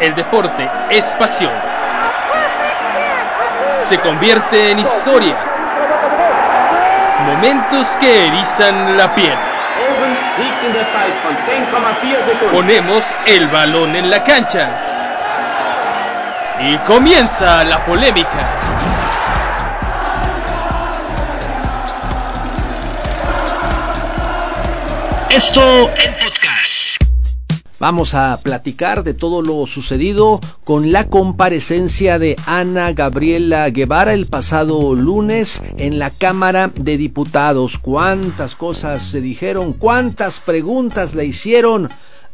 El deporte es pasión. Se convierte en historia. Momentos que erizan la piel. Ponemos el balón en la cancha. Y comienza la polémica. Esto en podcast. Vamos a platicar de todo lo sucedido con la comparecencia de Ana Gabriela Guevara el pasado lunes en la Cámara de Diputados. ¿Cuántas cosas se dijeron? ¿Cuántas preguntas le hicieron?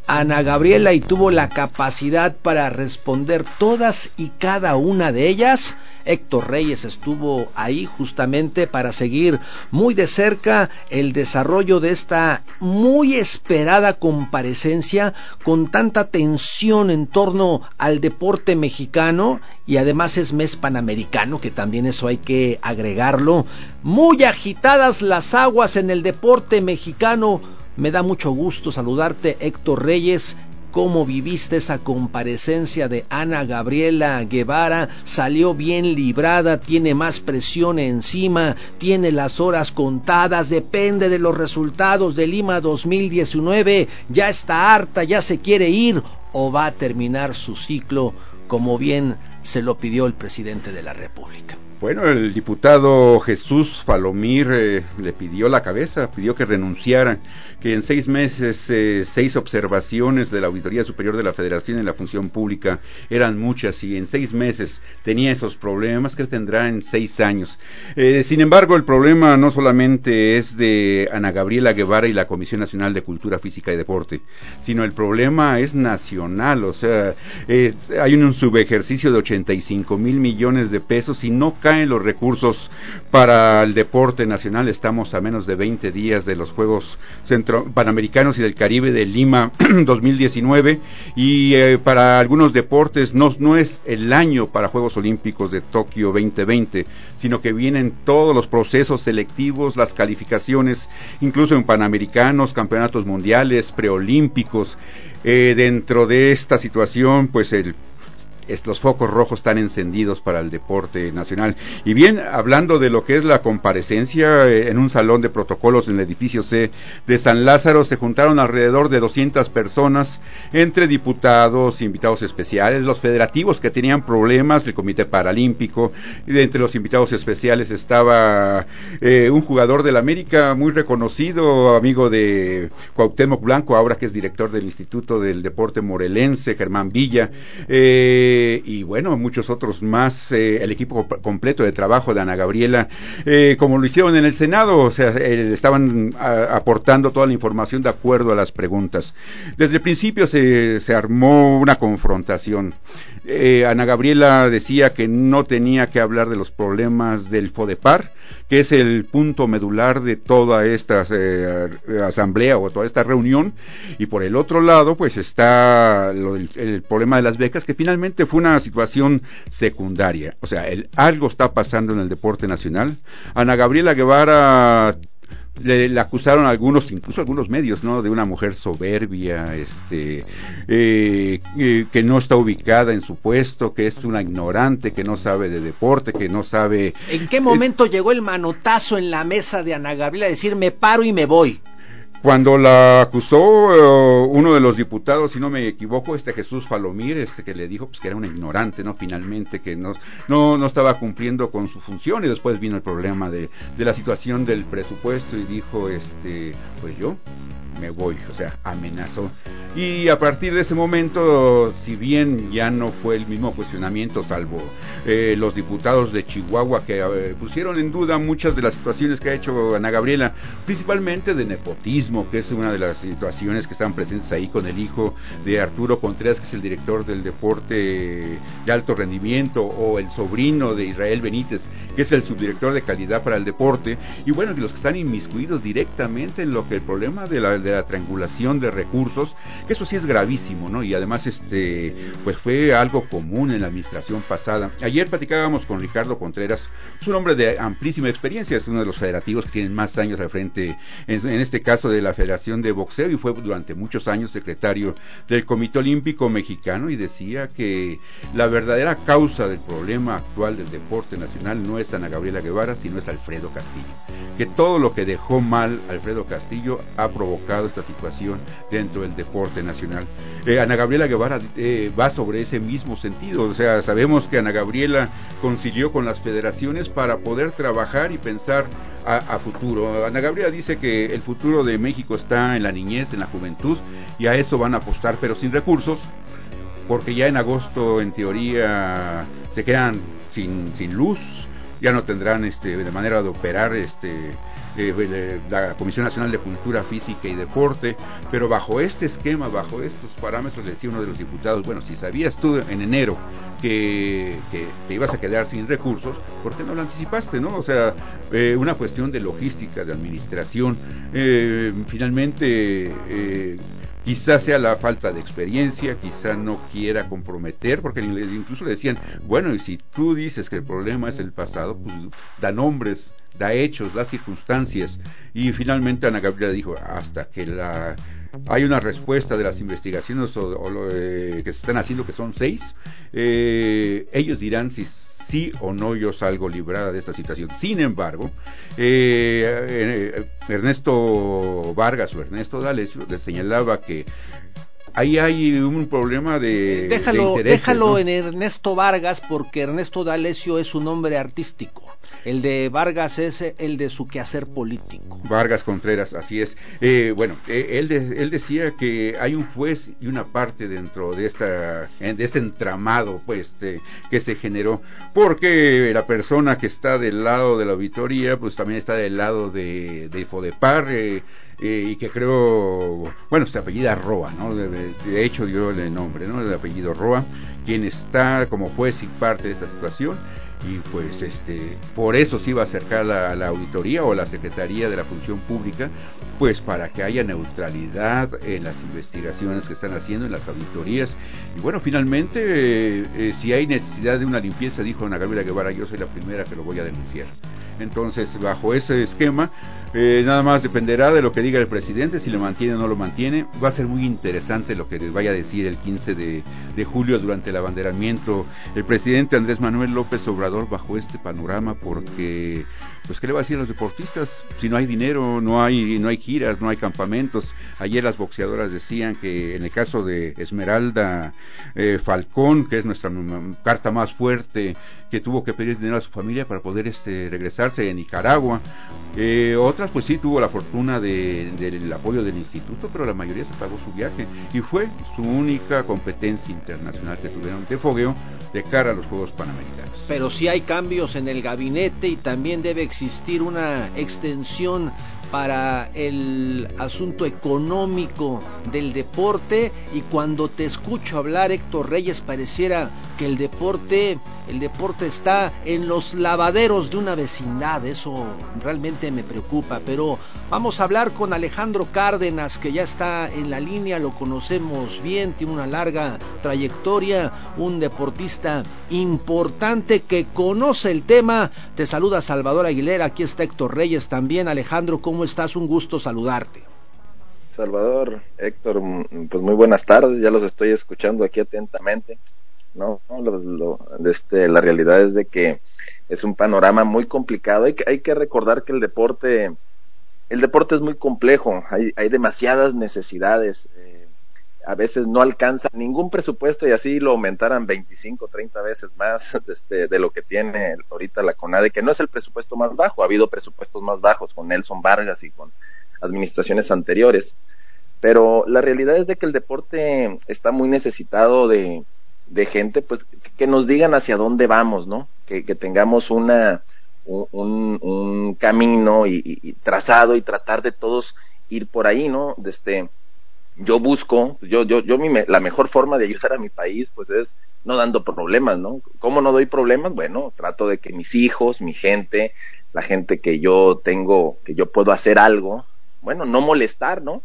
Ana Gabriela y tuvo la capacidad para responder todas y cada una de ellas. Héctor Reyes estuvo ahí justamente para seguir muy de cerca el desarrollo de esta muy esperada comparecencia con tanta tensión en torno al deporte mexicano y además es mes panamericano que también eso hay que agregarlo. Muy agitadas las aguas en el deporte mexicano me da mucho gusto saludarte, Héctor Reyes. ¿Cómo viviste esa comparecencia de Ana Gabriela Guevara? ¿Salió bien librada? ¿Tiene más presión encima? ¿Tiene las horas contadas? ¿Depende de los resultados de Lima 2019? ¿Ya está harta? ¿Ya se quiere ir? ¿O va a terminar su ciclo como bien se lo pidió el presidente de la República? Bueno, el diputado Jesús Falomir eh, le pidió la cabeza, pidió que renunciara que en seis meses eh, seis observaciones de la Auditoría Superior de la Federación en la Función Pública eran muchas y en seis meses tenía esos problemas que tendrá en seis años. Eh, sin embargo, el problema no solamente es de Ana Gabriela Guevara y la Comisión Nacional de Cultura Física y Deporte, sino el problema es nacional, o sea, hay un subejercicio de 85 mil millones de pesos y no caen los recursos para el deporte nacional. Estamos a menos de 20 días de los Juegos Panamericanos y del Caribe de Lima 2019 y eh, para algunos deportes no, no es el año para Juegos Olímpicos de Tokio 2020, sino que vienen todos los procesos selectivos, las calificaciones, incluso en Panamericanos, campeonatos mundiales, preolímpicos. Eh, dentro de esta situación, pues el los focos rojos están encendidos para el deporte nacional. Y bien, hablando de lo que es la comparecencia eh, en un salón de protocolos en el edificio C de San Lázaro, se juntaron alrededor de 200 personas, entre diputados, invitados especiales, los federativos que tenían problemas, el Comité Paralímpico, y entre los invitados especiales estaba eh, un jugador del América muy reconocido, amigo de Cuauhtémoc Blanco, ahora que es director del Instituto del Deporte Morelense, Germán Villa. Eh, eh, y bueno, muchos otros más, eh, el equipo completo de trabajo de Ana Gabriela, eh, como lo hicieron en el Senado, o sea, estaban aportando toda la información de acuerdo a las preguntas. Desde el principio se, se armó una confrontación. Ana Gabriela decía que no tenía que hablar de los problemas del FODEPAR, que es el punto medular de toda esta eh, asamblea o toda esta reunión. Y por el otro lado, pues está el, problema de las becas, que finalmente fue una situación secundaria. O sea, el, algo está pasando en el deporte nacional. Ana Gabriela Guevara le, acusaron algunos, incluso algunos medios, ¿no? De una mujer soberbia, este, eh, eh, que no está ubicada en su puesto, que es una ignorante, que no sabe de deporte, que no sabe. ¿En qué momento llegó el manotazo en la mesa de Ana Gabriela a decir me paro y me voy? Cuando la acusó eh, uno de los diputados, si no me equivoco, este Jesús Falomir, este que le dijo pues que era un ignorante, ¿no? Finalmente que no, no, no estaba cumpliendo con su función y después vino el problema de, de la situación del presupuesto y dijo, este, pues yo me voy, o sea, amenazó. Y a partir de ese momento, si bien ya no fue el mismo cuestionamiento, salvo eh, los diputados de Chihuahua que eh, pusieron en duda muchas de las situaciones que ha hecho Ana Gabriela, principalmente de nepotismo, que es una de las situaciones que están presentes ahí con el hijo de Arturo Contreras, que es el director del deporte de alto rendimiento, o el sobrino de Israel Benítez, que es el subdirector de calidad para el deporte, y bueno, los que están inmiscuidos directamente en lo que el problema de la de la triangulación de recursos, que eso sí es gravísimo, ¿no? Y además, este, pues fue algo común en la administración pasada. Ayer platicábamos con Ricardo Contreras, es un hombre de amplísima experiencia, es uno de los federativos que tienen más años al frente, en, este caso de la Federación de Boxeo, y fue durante muchos años secretario del Comité Olímpico Mexicano, y decía que la verdadera causa del problema actual del deporte nacional no es Ana Gabriela Guevara, sino es Alfredo Castillo. Que todo lo que dejó mal Alfredo Castillo ha provocado esta situación dentro del deporte nacional. Eh, Ana Gabriela Guevara eh, va sobre ese mismo sentido, o sea, sabemos que Ana Gabriela concilió con las federaciones para poder trabajar y pensar a, futuro. Ana Gabriela dice que el futuro de México está en la niñez, en la juventud, y a eso van a apostar, pero sin recursos, porque ya en agosto, en teoría, se quedan sin, sin luz, ya no tendrán este, de manera de operar este, eh, la Comisión Nacional de Cultura Física y Deporte, pero bajo este esquema, bajo estos parámetros, decía uno de los diputados, bueno, si sabías tú en enero que, te ibas a quedar sin recursos, ¿por qué no lo anticipaste, no? O sea, eh, una cuestión de logística, de administración, eh, finalmente... Quizás sea la falta de experiencia, quizá no quiera comprometer, porque incluso le decían, bueno, y si tú dices que el problema es el pasado, pues da nombres, da hechos, da circunstancias. Y finalmente Ana Gabriela dijo, hasta que la hay una respuesta de las investigaciones eh, que se están haciendo, que son seis, eh, ellos dirán si sí o no yo salgo librada de esta situación. Sin embargo, eh, Ernesto Vargas o Ernesto Dales le señalaba que ahí hay un problema de, déjalo, déjalo en Ernesto Vargas porque Ernesto D'Alessio es un hombre artístico. El de Vargas es el de su quehacer político. Vargas Contreras, así es. Eh, bueno, eh, él, él decía que hay un juez y una parte dentro de de este entramado pues que se generó porque la persona que está del lado de la auditoría pues también está del lado de, de Fodepar eh, y que creo, bueno, se apellida Roa, ¿no? De, hecho dio el nombre, ¿no? El apellido Roa, quien está como juez y parte de esta situación y pues este por eso se iba a acercar la, la auditoría o la secretaría de la función pública pues para que haya neutralidad en las investigaciones que están haciendo en las auditorías. Y bueno finalmente eh, eh, si hay necesidad de una limpieza dijo Ana Gabriela Guevara yo soy la primera que lo voy a denunciar. Entonces bajo ese esquema eh, nada más dependerá de lo que diga el presidente, si lo mantiene o no lo mantiene. Va a ser muy interesante lo que les vaya a decir el 15 de, julio durante el abanderamiento el presidente Andrés Manuel López Obrador bajo este panorama, porque pues qué le va a decir a los deportistas si no hay dinero, no hay no hay giras, no hay campamentos. Ayer las boxeadoras decían que en el caso de Esmeralda eh, Falcón, que es nuestra carta más fuerte, que tuvo que pedir dinero a su familia para poder este regresarse a Nicaragua. Eh, otras pues sí tuvo la fortuna de, del apoyo del instituto, pero la mayoría se pagó su viaje y fue su única competencia internacional que tuvieron de fogueo de cara a los Juegos Panamericanos. Pero sí hay cambios en el gabinete y también debe existir una extensión para el asunto económico del deporte y cuando te escucho hablar Héctor Reyes pareciera que el deporte el deporte está en los lavaderos de una vecindad eso realmente me preocupa pero vamos a hablar con Alejandro Cárdenas que ya está en la línea lo conocemos bien tiene una larga trayectoria un deportista importante que conoce el tema te saluda Salvador Aguilera aquí está Héctor Reyes también Alejandro ¿cómo estás? Un gusto saludarte. Salvador, Héctor, pues muy buenas tardes, ya los estoy escuchando aquí atentamente. No, este, la realidad es de que es un panorama muy complicado. Hay que, hay que recordar que el deporte, el deporte es muy complejo, hay, hay demasiadas necesidades. Eh, a veces no alcanza ningún presupuesto y así lo aumentaran 25, 30 veces más este, de lo que tiene ahorita la CONADE, que no es el presupuesto más bajo, ha habido presupuestos más bajos con Nelson Vargas y con administraciones anteriores, pero la realidad es de que el deporte está muy necesitado de, de gente, pues que nos digan hacia dónde vamos, ¿no? Que, que tengamos una, un, un camino y, trazado y tratar de todos ir por ahí, ¿no? Desde, yo busco, yo, yo, yo mi, la mejor forma de ayudar a mi país, pues es no dando problemas, ¿no? ¿Cómo no doy problemas? Bueno, trato de que mis hijos, mi gente, la gente que yo tengo, que yo puedo hacer algo, bueno, no molestar, ¿no?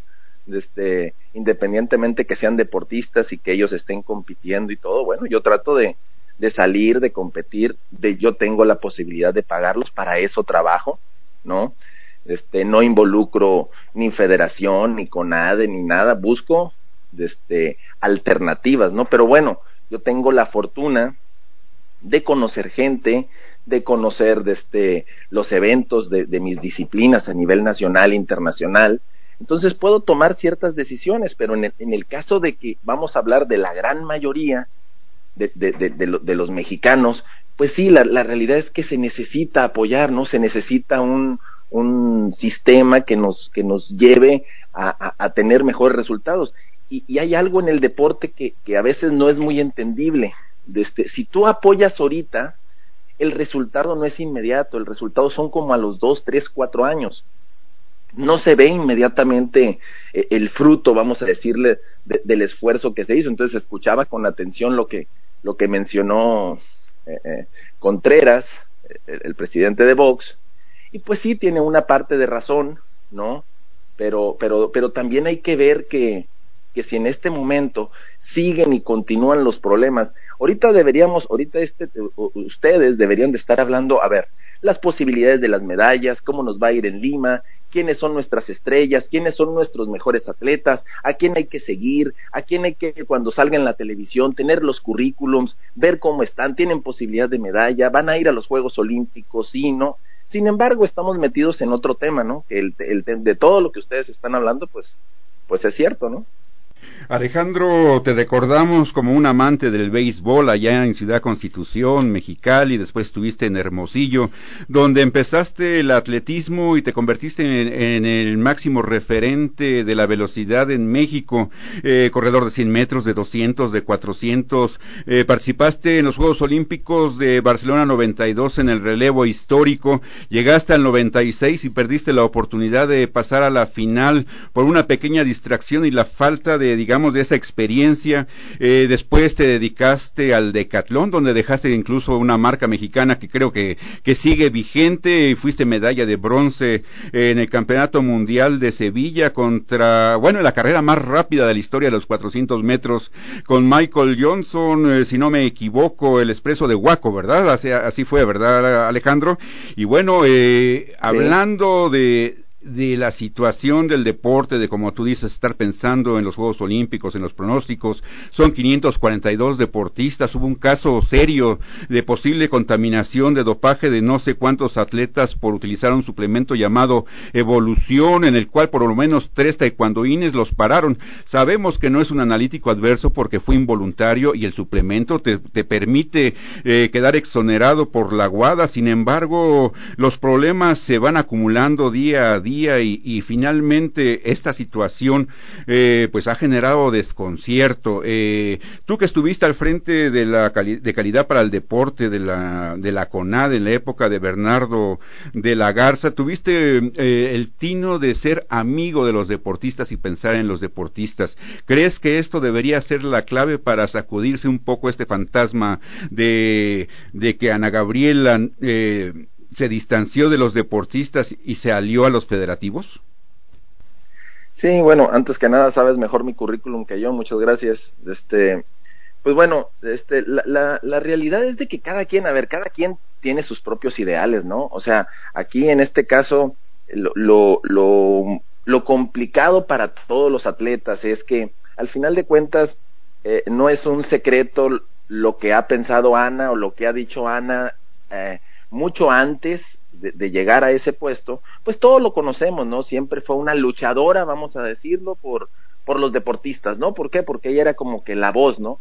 Este, independientemente que sean deportistas y que ellos estén compitiendo y todo, bueno, yo trato de, de salir, de competir, de yo tengo la posibilidad de pagarlos, para eso trabajo, ¿no? Este, no involucro ni federación, ni CONADE, ni nada, busco este, alternativas, ¿no? Pero bueno, yo tengo la fortuna de conocer gente, de conocer este, los eventos de, mis disciplinas a nivel nacional e internacional. Entonces puedo tomar ciertas decisiones, pero en el, caso de que vamos a hablar de la gran mayoría de, los mexicanos, pues sí, la, realidad es que se necesita apoyar, ¿no? Se necesita un, un sistema que nos, que nos lleve a, tener mejores resultados. Y, hay algo en el deporte que, a veces no es muy entendible. Este, si tú apoyas ahorita, el resultado no es inmediato, el resultado son como a los dos, tres, cuatro años. No se ve inmediatamente eh, el fruto, vamos a decirle, del esfuerzo que se hizo. Entonces escuchaba con atención lo que, lo que mencionó eh, eh, Contreras, el, presidente de Vox, y pues sí tiene una parte de razón, ¿no? Pero, pero, pero también hay que ver que, que si en este momento siguen y continúan los problemas. Ahorita deberíamos, ahorita este, ustedes deberían de estar hablando, a ver, las posibilidades de las medallas, cómo nos va a ir en Lima, quiénes son nuestras estrellas, quiénes son nuestros mejores atletas, a quién hay que seguir, a quién hay que cuando salga en la televisión tener los currículums, ver cómo están, tienen posibilidad de medalla, van a ir a los Juegos Olímpicos, sí, no. Sin embargo, estamos metidos en otro tema, ¿no? El, el de todo lo que ustedes están hablando, pues, pues es cierto, ¿no? Alejandro, te recordamos como un amante del béisbol allá en Ciudad Constitución, Mexicali, después estuviste en Hermosillo, donde empezaste el atletismo y te convertiste en, el máximo referente de la velocidad en México, eh, corredor de 100 metros, de 200, de 400. Eh, participaste en los Juegos Olímpicos de Barcelona 92 en el relevo histórico, llegaste al 96 y perdiste la oportunidad de pasar a la final por una pequeña distracción y la falta de digamos, de esa experiencia. Eh, después te dedicaste al decatlón, donde dejaste incluso una marca mexicana que creo que, que sigue vigente. Fuiste medalla de bronce en el Campeonato Mundial de Sevilla contra, bueno, la carrera más rápida de la historia de los 400 metros con Michael Johnson, eh, si no me equivoco, el expreso de Waco, ¿verdad? Así, así fue, ¿verdad, Alejandro? Y bueno, eh, hablando de, de la situación del deporte, de como tú dices, estar pensando en los Juegos Olímpicos, en los pronósticos. Son 542 deportistas. Hubo un caso serio de posible contaminación de dopaje de no sé cuántos atletas por utilizar un suplemento llamado Evolución, en el cual por lo menos tres taekwondoines los pararon. Sabemos que no es un analítico adverso porque fue involuntario y el suplemento te, te permite eh, quedar exonerado por la guada. Sin embargo, los problemas se van acumulando día a día y, finalmente esta situación eh, pues ha generado desconcierto. Eh, tú que estuviste al frente de la de calidad para el deporte de la de la CONAD en la época de Bernardo de la Garza, tuviste eh, el tino de ser amigo de los deportistas y pensar en los deportistas. ¿Crees que esto debería ser la clave para sacudirse un poco este fantasma de, de que Ana Gabriela eh, se distanció de los deportistas y se alió a los federativos? Sí, bueno, antes que nada sabes mejor mi currículum que yo, muchas gracias. Este, pues bueno, este, la, la, realidad es de que cada quien, a ver, cada quien tiene sus propios ideales, ¿no? O sea, aquí en este caso, lo, lo, lo, lo complicado para todos los atletas es que al final de cuentas eh, no es un secreto lo que ha pensado Ana o lo que ha dicho Ana. Eh, mucho antes de, llegar a ese puesto, pues todos lo conocemos, ¿no? Siempre fue una luchadora, vamos a decirlo, por, por los deportistas, ¿no? ¿Por qué? Porque ella era como que la voz, ¿no?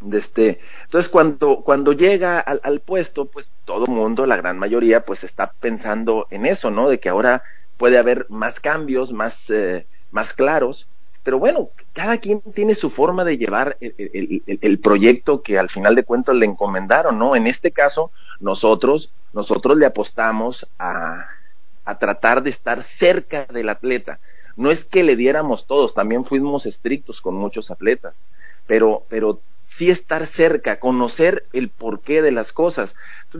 De este, entonces cuando, cuando llega al, puesto, pues todo mundo, la gran mayoría, pues está pensando en eso, ¿no? De que ahora puede haber más cambios, más, eh, más claros, pero bueno, cada quien tiene su forma de llevar el, proyecto que al final de cuentas le encomendaron, ¿no? En este caso, nosotros, nosotros le apostamos a, a tratar de estar cerca del atleta. No es que le diéramos todos, también fuimos estrictos con muchos atletas, pero, pero sí estar cerca, conocer el porqué de las cosas.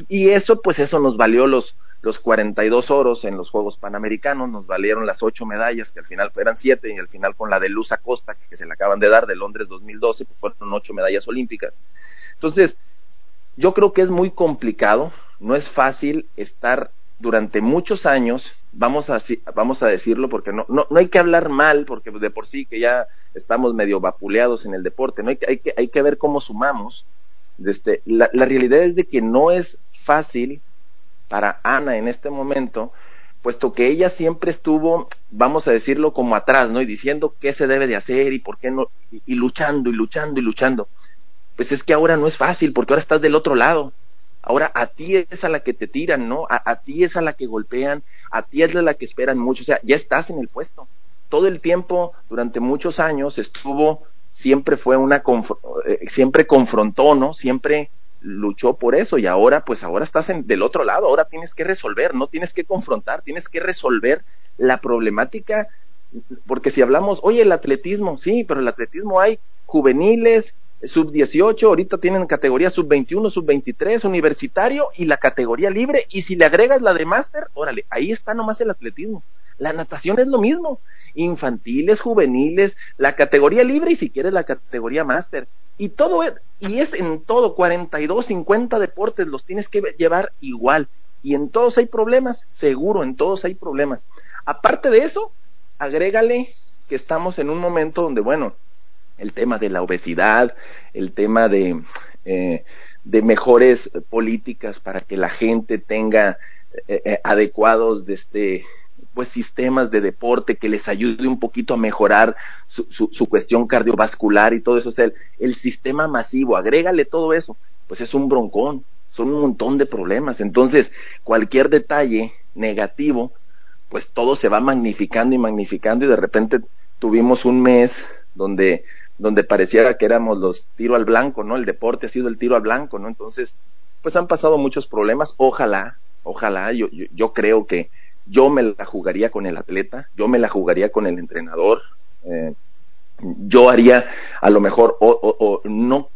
Y eso, pues eso nos valió los, los 42 oros en los Juegos Panamericanos, nos valieron las ocho medallas, que al final eran siete, y al final con la de Luz Acosta, que se le acaban de dar de Londres 2012, pues fueron ocho medallas olímpicas. Entonces, yo creo que es muy complicado, no es fácil estar durante muchos años, vamos a, vamos a decirlo porque no, no, no hay que hablar mal, porque de por sí que ya estamos medio vapuleados en el deporte, no hay, hay, que, hay que ver cómo sumamos. Este, la, la realidad es de que no es fácil para Ana en este momento, puesto que ella siempre estuvo, vamos a decirlo como atrás, ¿no? Y diciendo qué se debe de hacer y por qué no, y luchando y luchando y luchando. Pues es que ahora no es fácil, porque ahora estás del otro lado. Ahora a ti es a la que te tiran, ¿no? A, ti es a la que golpean, a ti es a la que esperan mucho, o sea, ya estás en el puesto. Todo el tiempo, durante muchos años, estuvo, siempre fue una, eh, siempre confrontó, ¿no? Siempre luchó por eso y ahora, pues ahora estás en, del otro lado, ahora tienes que resolver, no tienes que confrontar, tienes que resolver la problemática, porque si hablamos, oye, el atletismo, sí, pero el atletismo hay juveniles, sub 18, ahorita tienen categoría sub 21, sub 23, universitario y la categoría libre. Y si le agregas la de máster, órale, ahí está nomás el atletismo. La natación es lo mismo. Infantiles, juveniles, la categoría libre y si quieres la categoría máster. Y todo es, y es en todo, 42, 50 deportes los tienes que llevar igual. Y en todos hay problemas, seguro, en todos hay problemas. Aparte de eso, agrégale que estamos en un momento donde, bueno, el tema de la obesidad, el tema de, eh, de mejores políticas para que la gente tenga eh, eh, adecuados de este pues sistemas de deporte que les ayude un poquito a mejorar su, su, cuestión cardiovascular y todo eso, o sea, el, el, sistema masivo, agrégale todo eso, pues es un broncón, son un montón de problemas. Entonces, cualquier detalle negativo, pues todo se va magnificando y magnificando y de repente tuvimos un mes donde donde pareciera que éramos los tiro al blanco, ¿no? El deporte ha sido el tiro al blanco, ¿no? Entonces, pues han pasado muchos problemas. Ojalá, ojalá, yo, yo, creo que yo me la jugaría con el atleta, yo me la jugaría con el entrenador. Eh, yo haría a lo mejor o, no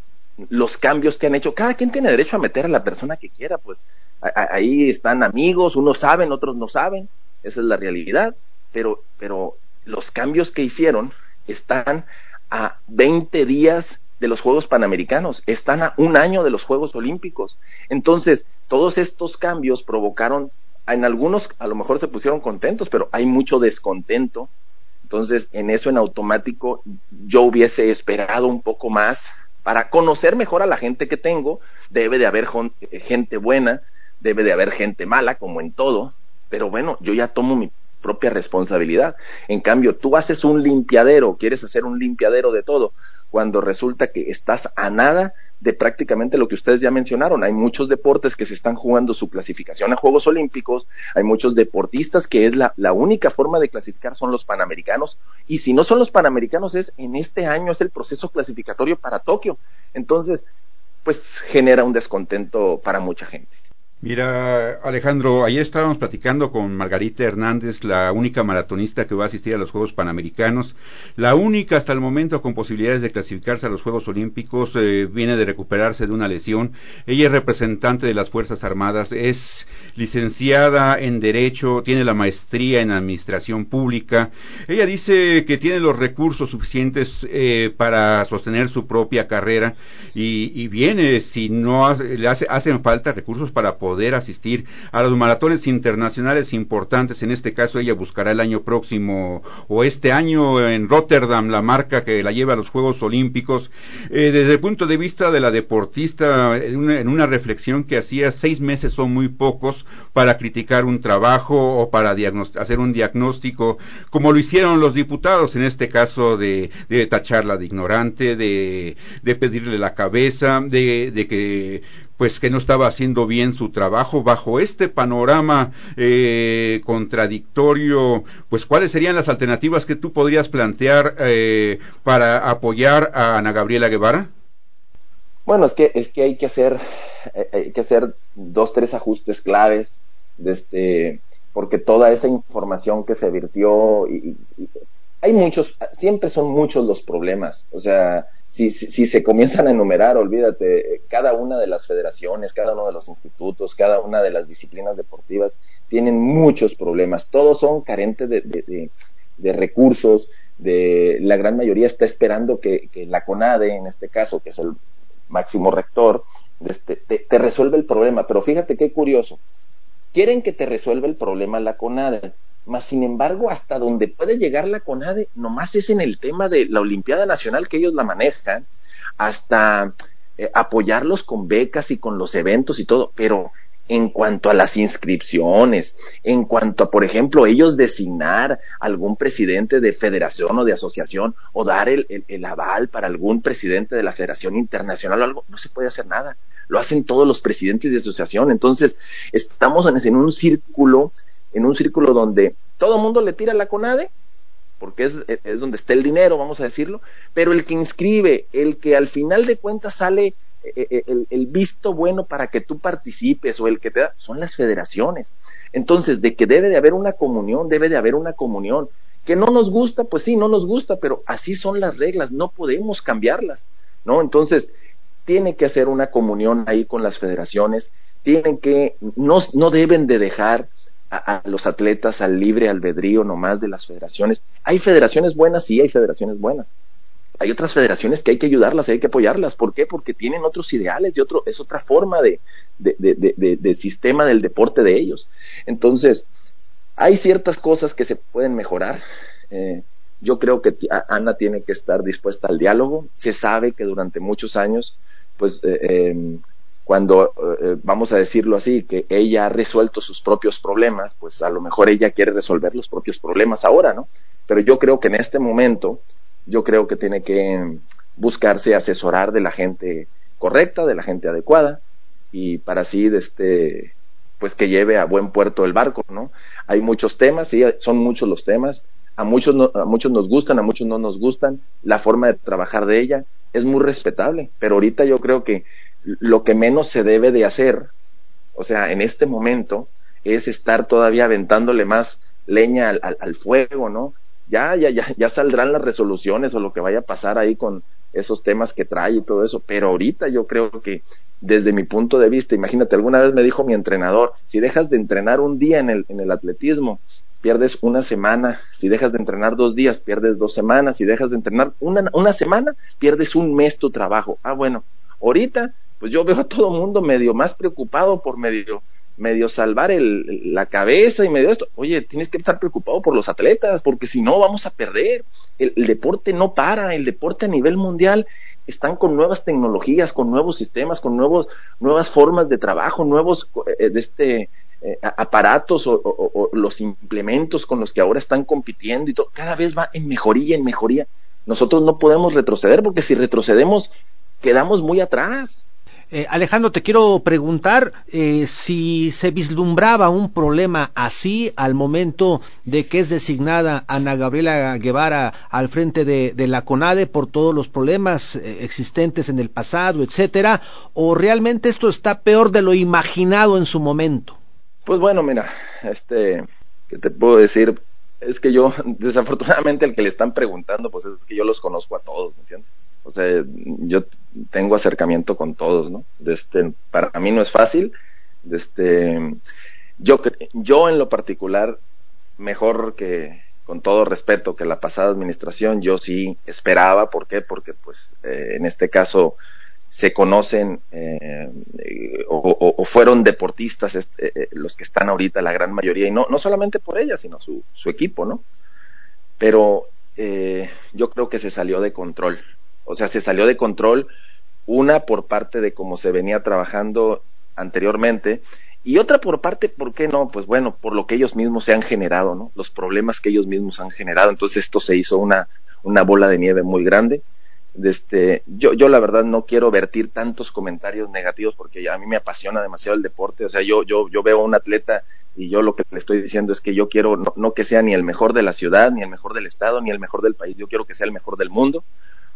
los cambios que han hecho. Cada quien tiene derecho a meter a la persona que quiera, pues ahí están amigos, unos saben, otros no saben, esa es la realidad, pero, pero los cambios que hicieron están a 20 días de los Juegos Panamericanos, están a un año de los Juegos Olímpicos. Entonces, todos estos cambios provocaron, en algunos a lo mejor se pusieron contentos, pero hay mucho descontento. Entonces, en eso en automático yo hubiese esperado un poco más para conocer mejor a la gente que tengo. Debe de haber gente buena, debe de haber gente mala, como en todo. Pero bueno, yo ya tomo mi propia responsabilidad. En cambio, tú haces un limpiadero, quieres hacer un limpiadero de todo, cuando resulta que estás a nada de prácticamente lo que ustedes ya mencionaron. Hay muchos deportes que se están jugando su clasificación a Juegos Olímpicos, hay muchos deportistas que es la, la, única forma de clasificar son los Panamericanos, y si no son los Panamericanos es en este año es el proceso clasificatorio para Tokio. Entonces, pues genera un descontento para mucha gente. Mira, Alejandro, ayer estábamos platicando con Margarita Hernández, la única maratonista que va a asistir a los Juegos Panamericanos, la única hasta el momento con posibilidades de clasificarse a los Juegos Olímpicos, eh, viene de recuperarse de una lesión. Ella es representante de las Fuerzas Armadas, es licenciada en Derecho, tiene la maestría en Administración Pública. Ella dice que tiene los recursos suficientes eh, para sostener su propia carrera y, viene, si no le hace, hacen falta recursos para poder asistir a los maratones internacionales importantes. En este caso, ella buscará el año próximo o este año en Rotterdam la marca que la lleva a los Juegos Olímpicos. Eh, desde el punto de vista de la deportista, en una reflexión que hacía, seis meses son muy pocos para criticar un trabajo o para hacer un diagnóstico, como lo hicieron los diputados, en este caso de, tacharla de ignorante, de, pedirle la cabeza, de, de que pues que no estaba haciendo bien su trabajo bajo este panorama eh, contradictorio pues cuáles serían las alternativas que tú podrías plantear eh, para apoyar a Ana Gabriela Guevara bueno es que es que hay que hacer eh, hay que hacer dos tres ajustes claves de este porque toda esa información que se virtió y, y hay muchos siempre son muchos los problemas o sea si, si, se comienzan a enumerar, olvídate, cada una de las federaciones, cada uno de los institutos, cada una de las disciplinas deportivas tienen muchos problemas. Todos son carentes de, de, de, recursos. De, la gran mayoría está esperando que, que, la CONADE, en este caso, que es el máximo rector, este, te, resuelve el problema. Pero fíjate qué curioso. Quieren que te resuelva el problema la CONADE, mas sin embargo, hasta donde puede llegar la CONADE, nomás es en el tema de la Olimpiada Nacional que ellos la manejan, hasta eh, apoyarlos con becas y con los eventos y todo, pero en cuanto a las inscripciones, en cuanto a, por ejemplo, ellos designar algún presidente de federación o de asociación o dar el, aval para algún presidente de la Federación Internacional o algo, no se puede hacer nada. Lo hacen todos los presidentes de asociación. Entonces, estamos en, un círculo, en un círculo donde todo el mundo le tira la CONADE, porque es, es donde está el dinero, vamos a decirlo, pero el que inscribe, el que al final de cuentas sale eh, eh, el, visto bueno para que tú participes o el que te da, son las federaciones. Entonces, de que debe de haber una comunión, debe de haber una comunión. Que no nos gusta, pues sí, no nos gusta, pero así son las reglas, no podemos cambiarlas, ¿no? Entonces, tiene que hacer una comunión ahí con las federaciones, tienen que, no, no deben de dejar a, a, los atletas al libre albedrío nomás de las federaciones. Hay federaciones buenas, sí, hay federaciones buenas, hay otras federaciones que hay que ayudarlas, hay que apoyarlas. ¿Por qué? Porque tienen otros ideales y otro, es otra forma de, sistema del deporte de ellos. Entonces, hay ciertas cosas que se pueden mejorar. Eh, yo creo que Ana tiene que estar dispuesta al diálogo. Se sabe que durante muchos años, pues, eh, em, cuando, eh, vamos a decirlo así, que ella ha resuelto sus propios problemas, pues a lo mejor ella quiere resolver los propios problemas ahora, ¿no? Pero yo creo que en este momento yo creo que tiene que buscarse asesorar de la gente correcta, de la gente adecuada, y para así, de este, pues que lleve a buen puerto el barco, ¿no? Hay muchos temas, sí, son muchos los temas, a muchos, a muchos nos gustan, a muchos no nos gustan, la forma de trabajar de ella es muy respetable, pero ahorita yo creo que lo que menos se debe de hacer, o sea, en este momento, es estar todavía aventándole más leña al, al fuego, ¿no? Ya, ya, ya, ya saldrán las resoluciones o lo que vaya a pasar ahí con esos temas que trae y todo eso, pero ahorita yo creo que desde mi punto de vista, imagínate, alguna vez me dijo mi entrenador, si dejas de entrenar un día en el, en el atletismo, pierdes una semana, si dejas de entrenar dos días, pierdes dos semanas, si dejas de entrenar una, una semana, pierdes un mes tu trabajo. Ah, bueno, ahorita, pues yo veo a todo mundo medio más preocupado por medio medio salvar el, la cabeza y medio esto. Oye, tienes que estar preocupado por los atletas, porque si no vamos a perder. El, deporte no para, el deporte a nivel mundial están con nuevas tecnologías, con nuevos sistemas, con nuevos, nuevas formas de trabajo, nuevos eh, de este, eh, aparatos o, o, los implementos con los que ahora están compitiendo y todo, cada vez va en mejoría, en mejoría. Nosotros no podemos retroceder porque si retrocedemos quedamos muy atrás. Eh, Alejandro, te quiero preguntar eh, si se vislumbraba un problema así al momento de que es designada Ana Gabriela Guevara al frente de, la CONADE por todos los problemas eh, existentes en el pasado, etcétera, o realmente esto está peor de lo imaginado en su momento. Pues bueno, mira, este, ¿qué te puedo decir? Es que yo, desafortunadamente, el que le están preguntando, pues es que yo los conozco a todos, ¿me entiendes? O sea, yo tengo acercamiento con todos, ¿no? Este, para mí no es fácil. Este, yo, yo en lo particular, mejor que, con todo respeto, que la pasada administración, yo sí esperaba, ¿por qué? Porque pues eh, en este caso se conocen eh, o, fueron deportistas este, los que están ahorita, la gran mayoría, y no, no solamente por ella, sino su, su equipo, ¿no? Pero yo creo que se salió de control o sea, se salió de control, una por parte de cómo se venía trabajando anteriormente, y otra por parte, ¿por qué no? Pues bueno, por lo que ellos mismos se han generado, ¿no? Los problemas que ellos mismos han generado. Entonces esto se hizo una, una bola de nieve muy grande. Este, yo, yo la verdad no quiero vertir tantos comentarios negativos porque a mí me apasiona demasiado el deporte. O sea, yo, yo, yo veo a un atleta y yo lo que le estoy diciendo es que yo quiero no, no que sea ni el mejor de la ciudad, ni el mejor del estado, ni el mejor del país. Yo quiero que sea el mejor del mundo.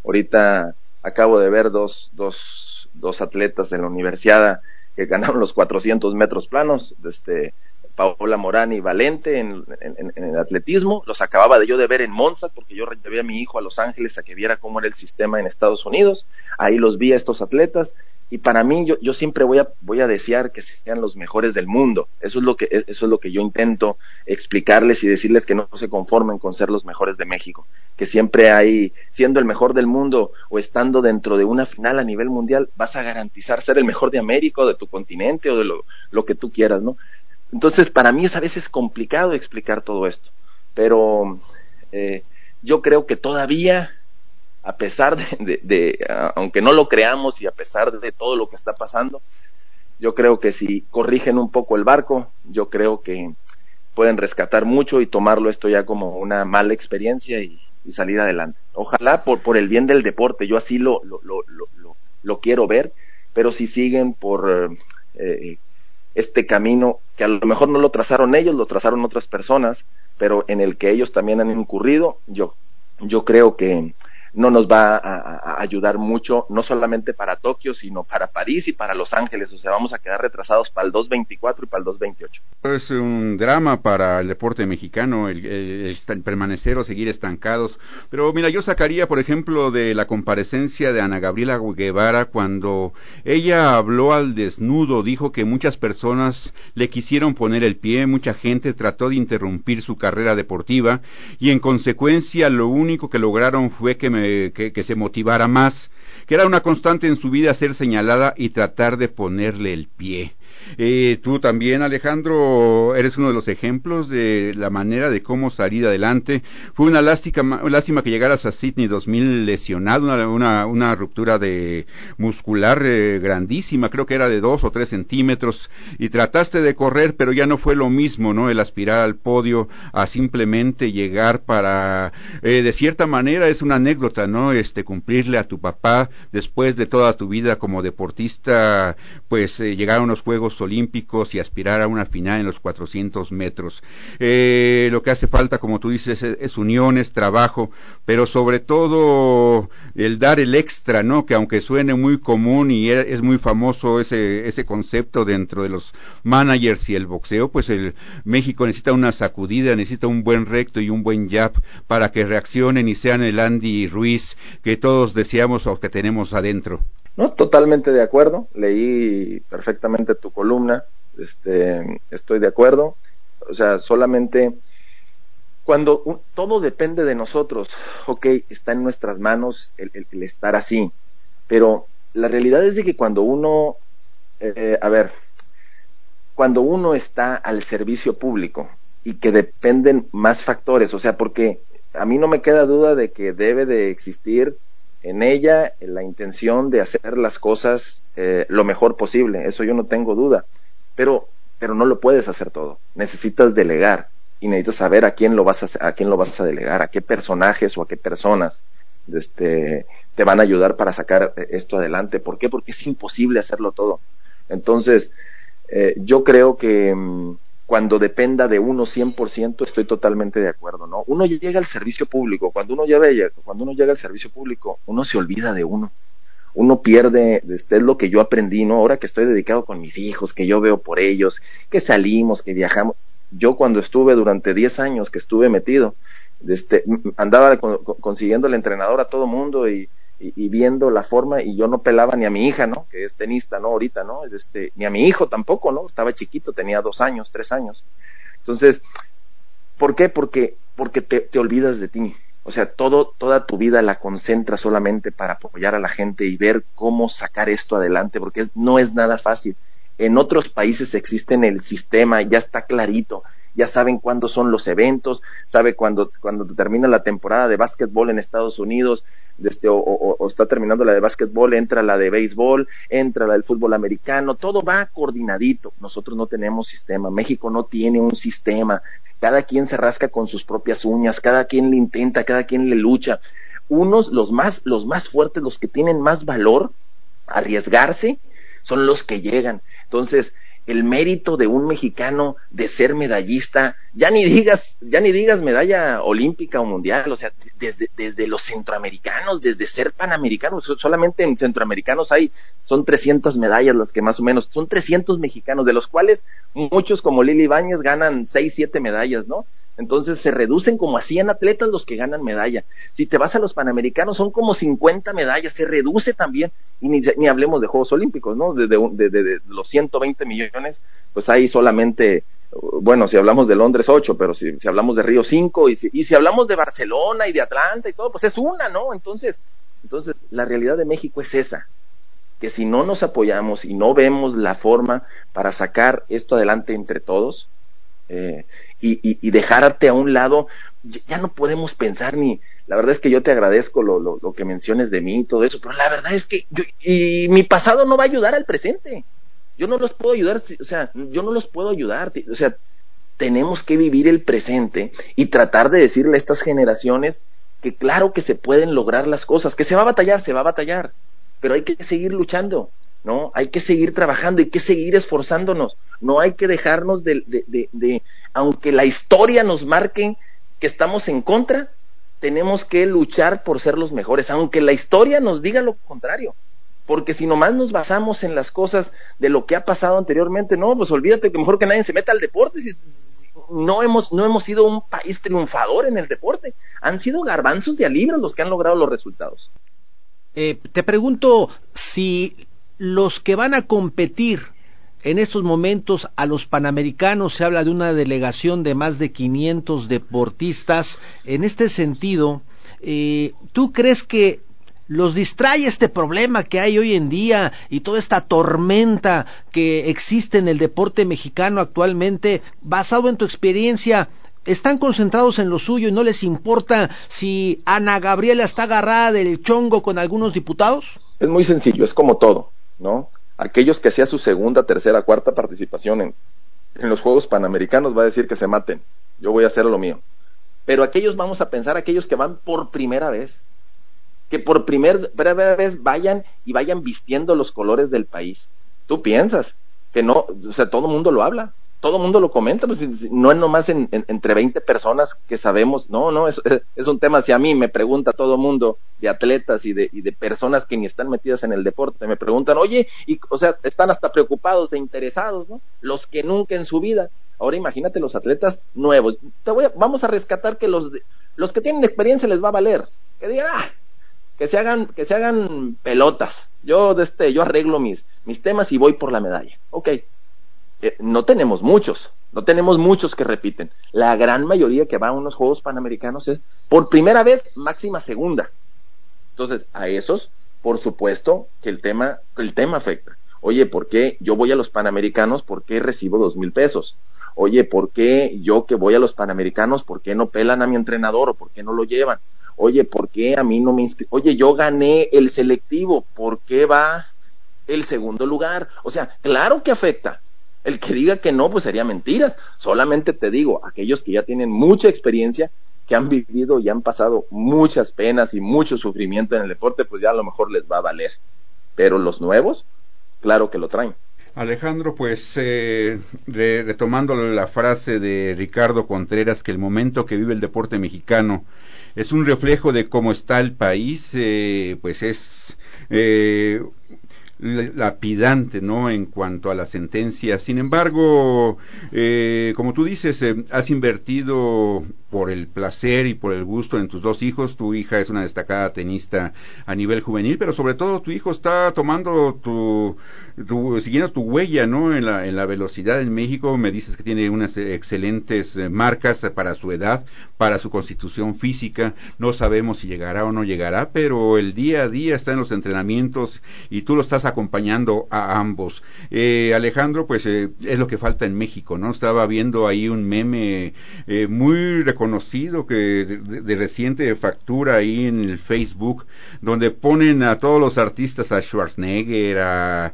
Ahorita acabo de ver dos, dos, dos atletas en la universidad que ganaron los 400 metros planos, este, Paola Morán y Valente en, el atletismo. Los acababa de yo de ver en Monza porque yo llevé a mi hijo a Los Ángeles a que viera cómo era el sistema en Estados Unidos. Ahí los vi a estos atletas y para mí yo, yo siempre voy a, voy a desear que sean los mejores del mundo. Eso es lo que, eso es lo que yo intento explicarles y decirles que no se conformen con ser los mejores de México, que siempre hay, siendo el mejor del mundo o estando dentro de una final a nivel mundial, vas a garantizar ser el mejor de América o de tu continente o de lo, lo que tú quieras, ¿no? Entonces, para mí es a veces complicado explicar todo esto, pero eh, yo creo que todavía a pesar de, aunque no lo creamos y a pesar de todo lo que está pasando, yo creo que si corrigen un poco el barco, yo creo que pueden rescatar mucho y tomarlo esto ya como una mala experiencia y, salir adelante. Ojalá por, por el bien del deporte, yo así lo, lo, lo, lo, lo quiero ver, pero si siguen por eh, este camino que a lo mejor no lo trazaron ellos, lo trazaron otras personas, pero en el que ellos también han incurrido, yo, yo creo que no nos va a, ayudar mucho, no solamente para Tokio, sino para París y para Los Ángeles. O sea, vamos a quedar retrasados para el 2.24 y para el 2.28. Es un drama para el deporte mexicano el, permanecer o seguir estancados. Pero mira, yo sacaría, por ejemplo, de la comparecencia de Ana Gabriela Guevara cuando ella habló al desnudo, dijo que muchas personas le quisieron poner el pie, mucha gente trató de interrumpir su carrera deportiva y en consecuencia lo único que lograron fue que me que, se motivara más, que era una constante en su vida ser señalada y tratar de ponerle el pie. Eh, tú también, Alejandro, eres uno de los ejemplos de la manera de cómo salir adelante. Fue una lástima, lástima que llegaras a Sydney 2000 lesionado, una, ruptura de muscular eh, grandísima, creo que era de dos o tres centímetros, y trataste de correr, pero ya no fue lo mismo, ¿no? El aspirar al podio a simplemente llegar para, eh, de cierta manera, es una anécdota, ¿no? Este, cumplirle a tu papá después de toda tu vida como deportista, pues llegar a unos Juegos Olímpicos y aspirar a una final en los 400 metros. Eh, lo que hace falta, como tú dices, es, unión, es trabajo, pero sobre todo el dar el extra, ¿no? Que aunque suene muy común y es muy famoso ese, ese concepto dentro de los managers y el boxeo, pues el México necesita una sacudida, necesita un buen recto y un buen jab para que reaccionen y sean el Andy Ruiz que todos deseamos o que tenemos adentro. No, totalmente de acuerdo. Leí perfectamente tu columna. Este, estoy de acuerdo. O sea, solamente cuando todo depende de nosotros, ok, está en nuestras manos el, estar así, pero la realidad es de que cuando uno, eh, a ver, cuando uno está al servicio público y que dependen más factores, o sea, porque a mí no me queda duda de que debe de existir en ella la intención de hacer las cosas eh, lo mejor posible, eso yo no tengo duda, pero, pero no lo puedes hacer todo, necesitas delegar y necesitas saber a quién lo vas a, a quién lo vas a delegar, a qué personajes o a qué personas este, te van a ayudar para sacar esto adelante. ¿Por qué? Porque es imposible hacerlo todo. Entonces, eh, yo creo que mm, cuando dependa de uno 100%, estoy totalmente de acuerdo, ¿no? Uno llega al servicio público, cuando uno llega, cuando uno llega al servicio público, uno se olvida de uno. Uno pierde, este es lo que yo aprendí, ¿no? Ahora que estoy dedicado con mis hijos, que yo veo por ellos, que salimos, que viajamos. Yo cuando estuve durante 10 años que estuve metido, este, andaba consiguiendo el entrenador a todo mundo y, y, viendo la forma y yo no pelaba ni a mi hija, ¿no? Que es tenista, ¿no? Ahorita, ¿no? Este, ni a mi hijo tampoco, ¿no? Estaba chiquito, tenía dos años, tres años. Entonces, ¿por qué? Porque, porque te, te olvidas de ti. O sea, todo, toda tu vida la concentras solamente para apoyar a la gente y ver cómo sacar esto adelante, porque no es nada fácil. En otros países existe el sistema, ya está clarito, ya saben cuándo son los eventos, sabe cuándo, cuando termina la temporada de básquetbol en Estados Unidos, este, o, está terminando la de básquetbol, entra la de béisbol, entra la del fútbol americano, todo va coordinadito. Nosotros no tenemos sistema, México no tiene un sistema, cada quien se rasca con sus propias uñas, cada quien le intenta, cada quien le lucha. Unos, los más, los más fuertes, los que tienen más valor, arriesgarse, son los que llegan. Entonces, el mérito de un mexicano de ser medallista, ya ni digas, ya ni digas medalla olímpica o mundial, o sea, desde, desde los centroamericanos, desde ser panamericanos, solamente en centroamericanos hay, son 300 medallas las que más o menos, son 300 mexicanos, de los cuales muchos como Lili Báñez ganan 6, 7 medallas, ¿no? Entonces se reducen como a 100 atletas los que ganan medalla. Si te vas a los Panamericanos son como 50 medallas, se reduce también. Y ni, ni hablemos de Juegos Olímpicos, ¿no? De, de, de, los 120 millones, pues hay solamente, bueno, si hablamos de Londres 8, pero si, si hablamos de Río 5 y si, y si hablamos de Barcelona y de Atlanta y todo, pues es una, ¿no? Entonces, entonces la realidad de México es esa que si no nos apoyamos y no vemos la forma para sacar esto adelante entre todos eh, y, y, dejarte a un lado, ya no podemos pensar ni, la verdad es que yo te agradezco lo, lo, lo, que menciones de mí y todo eso, pero la verdad es que yo, y mi pasado no va a ayudar al presente. Yo no los puedo ayudar, o sea, yo no los puedo ayudar, o sea, tenemos que vivir el presente y tratar de decirle a estas generaciones que claro que se pueden lograr las cosas, que se va a batallar, se va a batallar, pero hay que seguir luchando, ¿no? Hay que seguir trabajando, hay que seguir esforzándonos, no hay que dejarnos de, de, de, aunque la historia nos marque que estamos en contra, tenemos que luchar por ser los mejores, aunque la historia nos diga lo contrario. Porque si nomás nos basamos en las cosas de lo que ha pasado anteriormente, no, pues olvídate que mejor que nadie se meta al deporte. Si, no hemos, no hemos sido un país triunfador en el deporte. Han sido garbanzos de alibra los que han logrado los resultados. Eh, te pregunto si los que van a competir en estos momentos a los Panamericanos se habla de una delegación de más de 500 deportistas. En este sentido, eh, ¿tú crees que los distrae este problema que hay hoy en día y toda esta tormenta que existe en el deporte mexicano actualmente, basado en tu experiencia, están concentrados en lo suyo y no les importa si Ana Gabriela está agarrada del chongo con algunos diputados? Es muy sencillo, es como todo, ¿no? Aquellos que sea su segunda, tercera, cuarta participación en, en los Juegos Panamericanos va a decir que se maten, yo voy a hacer lo mío. Pero aquellos vamos a pensar, aquellos que van por primera vez, que por primer, primera vez vayan y vayan vistiendo los colores del país. Tú piensas que no, o sea, todo el mundo lo habla, todo mundo lo comenta, pues no es nomás en, entre 20 personas que sabemos, no, no, es, es un tema, si a mí me pregunta todo mundo de atletas y de, y de personas que ni están metidas en el deporte, me preguntan, oye, y, o sea, están hasta preocupados e interesados, ¿no? Los que nunca en su vida, ahora imagínate los atletas nuevos, te voy a, vamos a rescatar que los, los que tienen experiencia les va a valer, que digan, ah, que se hagan, que se hagan pelotas, yo este, yo arreglo mis, mis temas y voy por la medalla, ok, eh, no tenemos muchos, no tenemos muchos que repiten. La gran mayoría que va a unos Juegos Panamericanos es por primera vez máxima segunda. Entonces, a esos, por supuesto que el tema, el tema afecta. Oye, ¿por qué yo voy a los Panamericanos? ¿Por qué recibo dos mil pesos? Oye, ¿por qué yo que voy a los Panamericanos, por qué no pelan a mi entrenador o por qué no lo llevan? Oye, ¿por qué a mí no me inscriben? Oye, yo gané el selectivo, ¿por qué va el segundo lugar? O sea, claro que afecta, el que diga que no, pues sería mentiras. Solamente te digo, aquellos que ya tienen mucha experiencia, que han vivido y han pasado muchas penas y mucho sufrimiento en el deporte, pues ya a lo mejor les va a valer. Pero los nuevos, claro que lo traen. Alejandro, pues eh, retomando la frase de Ricardo Contreras, que el momento que vive el deporte mexicano es un reflejo de cómo está el país, eh, pues es eh, lapidante, ¿no? En cuanto a la sentencia. Sin embargo, eh, como tú dices, eh, has invertido por el placer y por el gusto en tus dos hijos. Tu hija es una destacada tenista a nivel juvenil, pero sobre todo tu hijo está tomando tu, siguiendo tu huella, ¿no? En la, en la velocidad en México. Me dices que tiene unas excelentes eh, marcas para su edad, para su constitución física. No sabemos si llegará o no llegará, pero el día a día está en los entrenamientos y tú lo estás acompañando a ambos. Eh, Alejandro, pues eh, es lo que falta en México, ¿no? Estaba viendo ahí un meme eh, muy reconocido que de, reciente factura ahí en el Facebook, donde ponen a todos los artistas, a Schwarzenegger, a,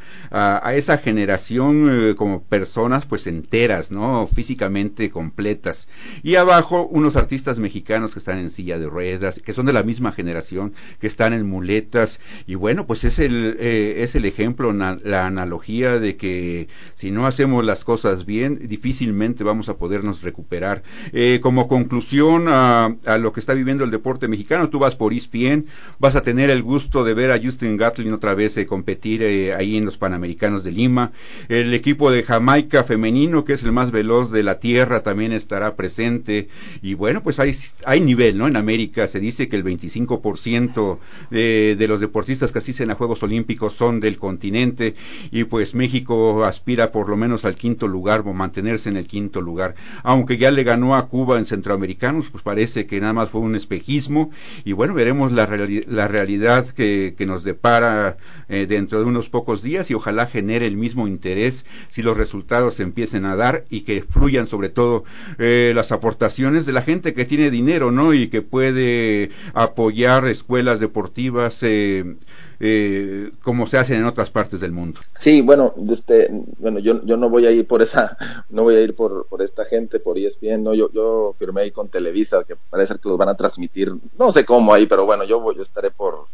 esa generación como personas pues enteras, ¿no? Físicamente completas. Y abajo unos artistas mexicanos que están en silla de ruedas, que son de la misma generación, que están en muletas. Y bueno, pues es el, es el ejemplo, la analogía de que si no hacemos las cosas bien, difícilmente vamos a podernos recuperar. Eh, como conclusión, inclusión a, lo que está viviendo el deporte mexicano. Tú vas por ESPN, vas a tener el gusto de ver a Justin Gatlin otra vez eh, competir eh, ahí en los Panamericanos de Lima. El equipo de Jamaica femenino, que es el más veloz de la tierra, también estará presente. Y bueno, pues hay, hay nivel, ¿no? En América se dice que el 25% de, de los deportistas que asisten a Juegos Olímpicos son del continente y pues México aspira por lo menos al quinto lugar o mantenerse en el quinto lugar. Aunque ya le ganó a Cuba en centroamericanos, pues parece que nada más fue un espejismo y bueno, veremos la, la realidad que, que, nos depara eh, dentro de unos pocos días y ojalá genere el mismo interés si los resultados se empiecen a dar y que fluyan sobre todo eh, las aportaciones de la gente que tiene dinero, ¿no? Y que puede apoyar escuelas deportivas eh, eh, como se hacen en otras partes del mundo. Sí, bueno, este, bueno, yo, yo no voy a ir por esa, no voy a ir por, por esta gente, por ESPN, no, yo, yo firmé ahí con Televisa, que parece que los van a transmitir, no sé cómo ahí, pero bueno, yo, voy, yo estaré por,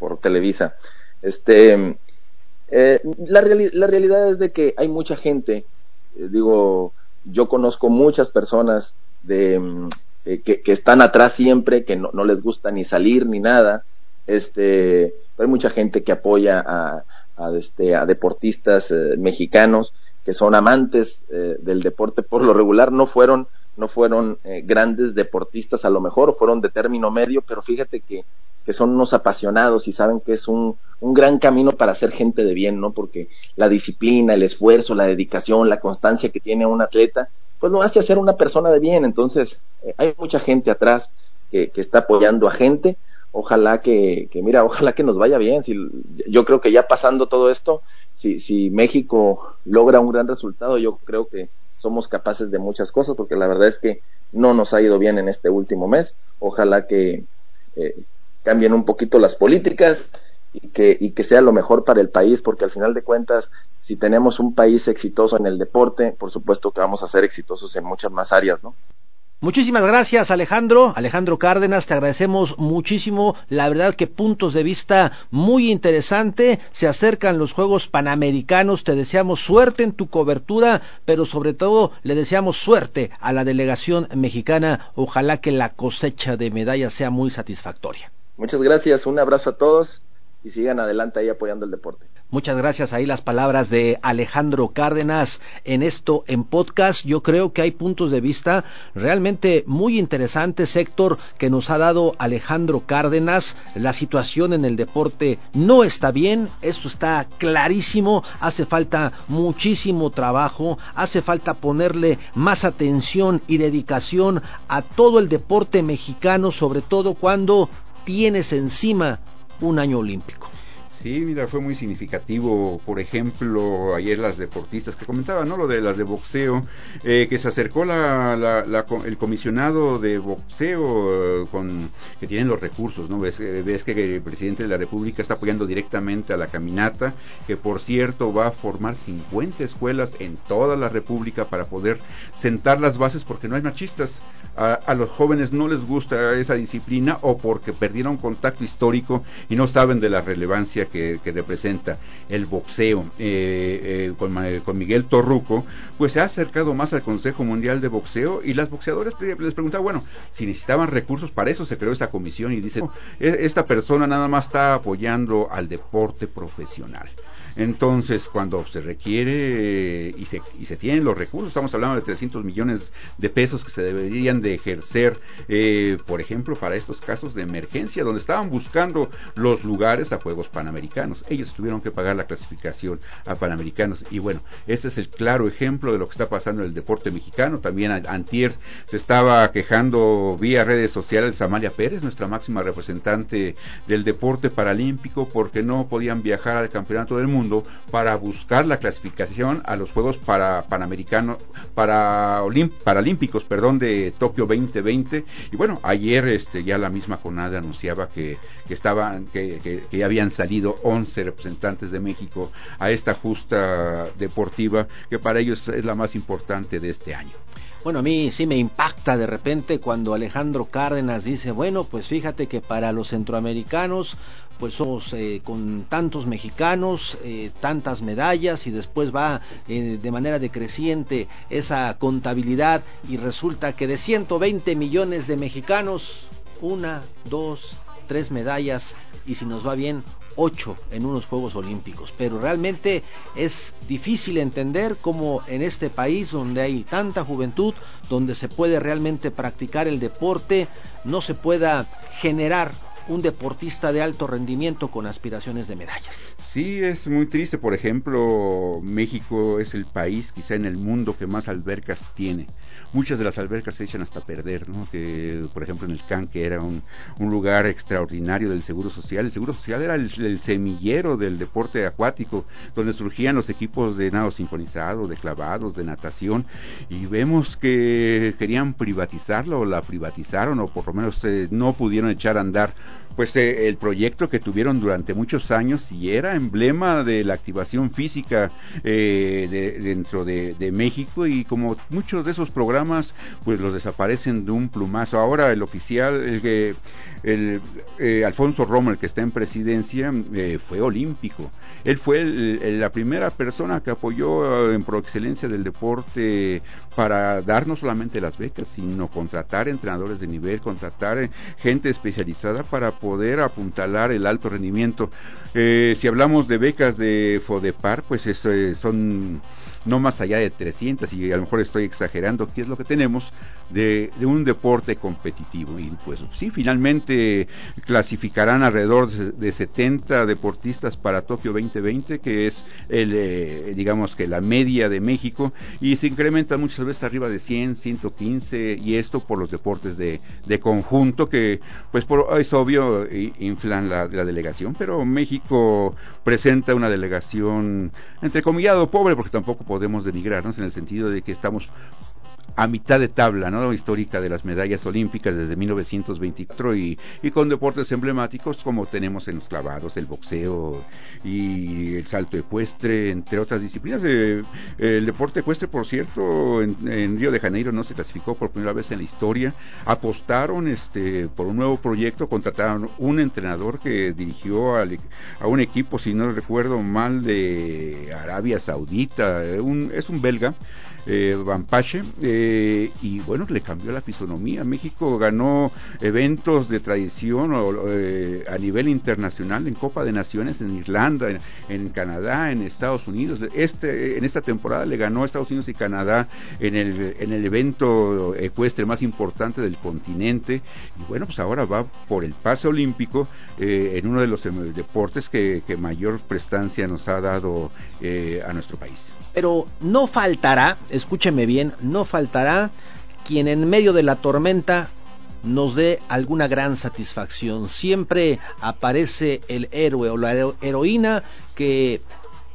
por Televisa. Este, eh, la, la realidad es de que hay mucha gente, eh, digo, yo conozco muchas personas de, mm, que, que, están atrás siempre, que no, no les gusta ni salir ni nada, este, hay mucha gente que apoya a, este, a deportistas eh, mexicanos que son amantes eh, del deporte por lo regular, no fueron, no fueron eh, grandes deportistas a lo mejor, fueron de término medio, pero fíjate que, que son unos apasionados y saben que es un, un gran camino para ser gente de bien, ¿no? Porque la disciplina, el esfuerzo, la dedicación, la constancia que tiene un atleta, pues lo hace a ser una persona de bien. Entonces, hay mucha gente atrás que, que está apoyando a gente ojalá que, que, mira, ojalá que nos vaya bien. Si, yo creo que ya pasando todo esto, si, si México logra un gran resultado, yo creo que somos capaces de muchas cosas, porque la verdad es que no nos ha ido bien en este último mes. Ojalá que eh, cambien un poquito las políticas y que, y que sea lo mejor para el país, porque al final de cuentas, si tenemos un país exitoso en el deporte, por supuesto que vamos a ser exitosos en muchas más áreas, ¿no? Muchísimas gracias Alejandro, Alejandro Cárdenas, te agradecemos muchísimo, la verdad que puntos de vista muy interesante, se acercan los Juegos Panamericanos, te deseamos suerte en tu cobertura, pero sobre todo le deseamos suerte a la delegación mexicana, ojalá que la cosecha de medallas sea muy satisfactoria. Muchas gracias, un abrazo a todos y sigan adelante ahí apoyando el deporte. Muchas gracias ahí las palabras de Alejandro Cárdenas en esto en podcast. Yo creo que hay puntos de vista realmente muy interesantes, Héctor, que nos ha dado Alejandro Cárdenas. La situación en el deporte no está bien, esto está clarísimo, hace falta muchísimo trabajo, hace falta ponerle más atención y dedicación a todo el deporte mexicano, sobre todo cuando tienes encima un año olímpico. Sí, mira, fue muy significativo, por ejemplo, ayer las deportistas que comentaban, ¿no? Lo de las de boxeo, eh, que se acercó la, el comisionado de boxeo eh, con que tienen los recursos, ¿no? Ves, eh, ves, que el presidente de la República está apoyando directamente a la caminata, que por cierto va a formar 50 escuelas en toda la República para poder sentar las bases porque no hay machistas. A, los jóvenes no les gusta esa disciplina o porque perdieron contacto histórico y no saben de la relevancia que, representa el boxeo eh, eh, con, Miguel Torruco, pues se ha acercado más al Consejo Mundial de Boxeo y las boxeadoras les preguntaban, bueno, si necesitaban recursos, para eso se creó esta comisión y dicen, e, esta persona nada más está apoyando al deporte profesional. Entonces, cuando se requiere y se, y se tienen los recursos, estamos hablando de 300 millones de pesos que se deberían de ejercer, eh, por ejemplo, para estos casos de emergencia, donde estaban buscando los lugares a Juegos Panamericanos. Ellos tuvieron que pagar la clasificación a Panamericanos. Y bueno, este es el claro ejemplo de lo que está pasando en el deporte mexicano. También Antier se estaba quejando vía redes sociales Amalia Pérez, nuestra máxima representante del deporte paralímpico, porque no podían viajar al Campeonato del Mundo para buscar la clasificación a los Juegos para Panamericanos, para Paralímpicos, perdón, de Tokio 2020. Y bueno, ayer este, ya la misma jornada anunciaba que, que estaban, que, que, que, ya habían salido 11 representantes de México a esta justa deportiva, que para ellos es la más importante de este año. Bueno, a mí sí me impacta de repente cuando Alejandro Cárdenas dice, bueno, pues fíjate que para los centroamericanos, pues somos eh, con tantos mexicanos, eh, tantas medallas y después va eh, de manera decreciente esa contabilidad y resulta que de 120 millones de mexicanos, una, dos, tres medallas y si nos va bien, ocho en unos Juegos Olímpicos. Pero realmente es difícil entender cómo en este país donde hay tanta juventud, donde se puede realmente practicar el deporte, no se pueda generar un deportista de alto rendimiento con aspiraciones de medallas. Sí, es muy triste. Por ejemplo, México es el país quizá en el mundo que más albercas tiene. Muchas de las albercas se echan hasta perder, ¿no? Que, por ejemplo, en el CAN, que era un, lugar extraordinario del Seguro Social. El Seguro Social era el, semillero del deporte acuático, donde surgían los equipos de nado sincronizado, de clavados, de natación. Y vemos que querían privatizarlo, o la privatizaron, o por lo menos eh, no pudieron echar a andar pues eh, el proyecto que tuvieron durante muchos años y era emblema de la activación física eh, dentro de, México y como muchos de esos programas pues los desaparecen de un plumazo. Ahora el oficial, el que el, eh, Alfonso Rommel, que está en presidencia, eh, fue olímpico. Él fue la primera persona que apoyó en pro excelencia del deporte para dar no solamente las becas, sino contratar entrenadores de nivel, contratar gente especializada para poder apuntalar el alto rendimiento. si hablamos de becas de FODEPAR, pues eso, son no más allá de 300, y a lo mejor estoy exagerando, ¿qué es lo que tenemos de, un deporte competitivo? Y pues sí, finalmente clasificarán alrededor de 70 deportistas para Tokio 2020, que es el, eh, digamos que la media de México, y se incrementa muchas veces arriba de 100, 115, y esto por los deportes de, conjunto, que pues por, es obvio, inflan la, la delegación, pero México presenta una delegación, entre comillado, pobre, porque tampoco podemos denigrarnos en el sentido de que estamos a mitad de tabla ¿no? histórica de las medallas olímpicas desde 1924 y, y, con deportes emblemáticos como tenemos en los clavados, el boxeo y el salto ecuestre, entre otras disciplinas. Eh, el deporte ecuestre, por cierto, en, Río de Janeiro no se clasificó por primera vez en la historia. Apostaron este, por un nuevo proyecto, contrataron un entrenador que dirigió a un equipo, si no recuerdo mal, de Arabia Saudita, un, es un belga eh, eh, y bueno, le cambió la fisonomía. México ganó eventos de tradición eh, a nivel internacional en Copa de Naciones en Irlanda, en, Canadá, en Estados Unidos. Este, en esta temporada le ganó Estados Unidos y Canadá en el, en el evento ecuestre más importante del continente. Y bueno, pues ahora va por el pase olímpico eh, en uno de los deportes que, que, mayor prestancia nos ha dado a nuestro país. Pero no faltará, escúcheme bien, no faltará quien en medio de la tormenta nos dé alguna gran satisfacción. Siempre aparece el héroe o la heroína que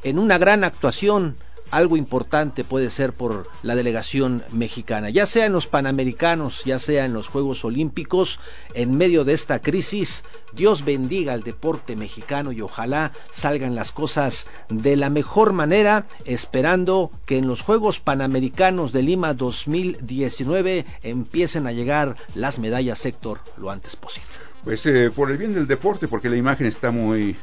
en una gran actuación algo importante puede ser por la delegación mexicana, ya sea en los Panamericanos, ya sea en los Juegos Olímpicos, en medio de esta crisis, Dios bendiga al deporte mexicano y ojalá salgan las cosas de la mejor manera, esperando que en los Juegos Panamericanos de Lima 2019 empiecen a llegar las medallas Héctor lo antes posible. Pues eh, por el bien del deporte, porque la imagen está muy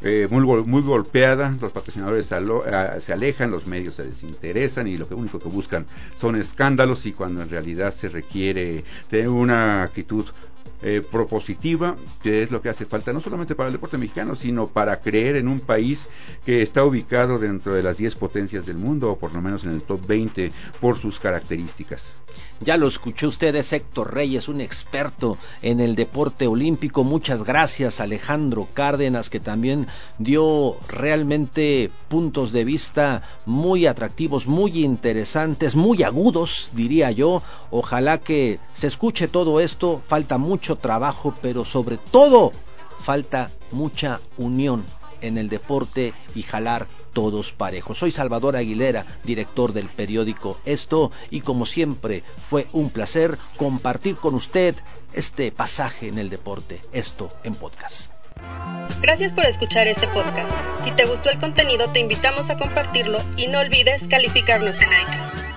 eh, muy, muy golpeada, los patrocinadores eh, se alejan, los medios se desinteresan y lo que único que buscan son escándalos y cuando en realidad se requiere tener una actitud eh, propositiva, que es lo que hace falta no solamente para el deporte mexicano, sino para creer en un país que está ubicado dentro de las 10 potencias del mundo, o por lo menos en el top 20 por sus características. Ya lo escuchó usted, es Héctor Reyes, un experto en el deporte olímpico. Muchas gracias, Alejandro Cárdenas, que también dio realmente puntos de vista muy atractivos, muy interesantes, muy agudos, diría yo. Ojalá que se escuche todo esto. Falta mucho trabajo, pero sobre todo falta mucha unión en el deporte y jalar todos parejos. Soy Salvador Aguilera, director del periódico Esto, y como siempre fue un placer compartir con usted este pasaje en el deporte, Esto en podcast. Gracias por escuchar este podcast. Si te gustó el contenido, te invitamos a compartirlo y no olvides calificarnos en iTunes.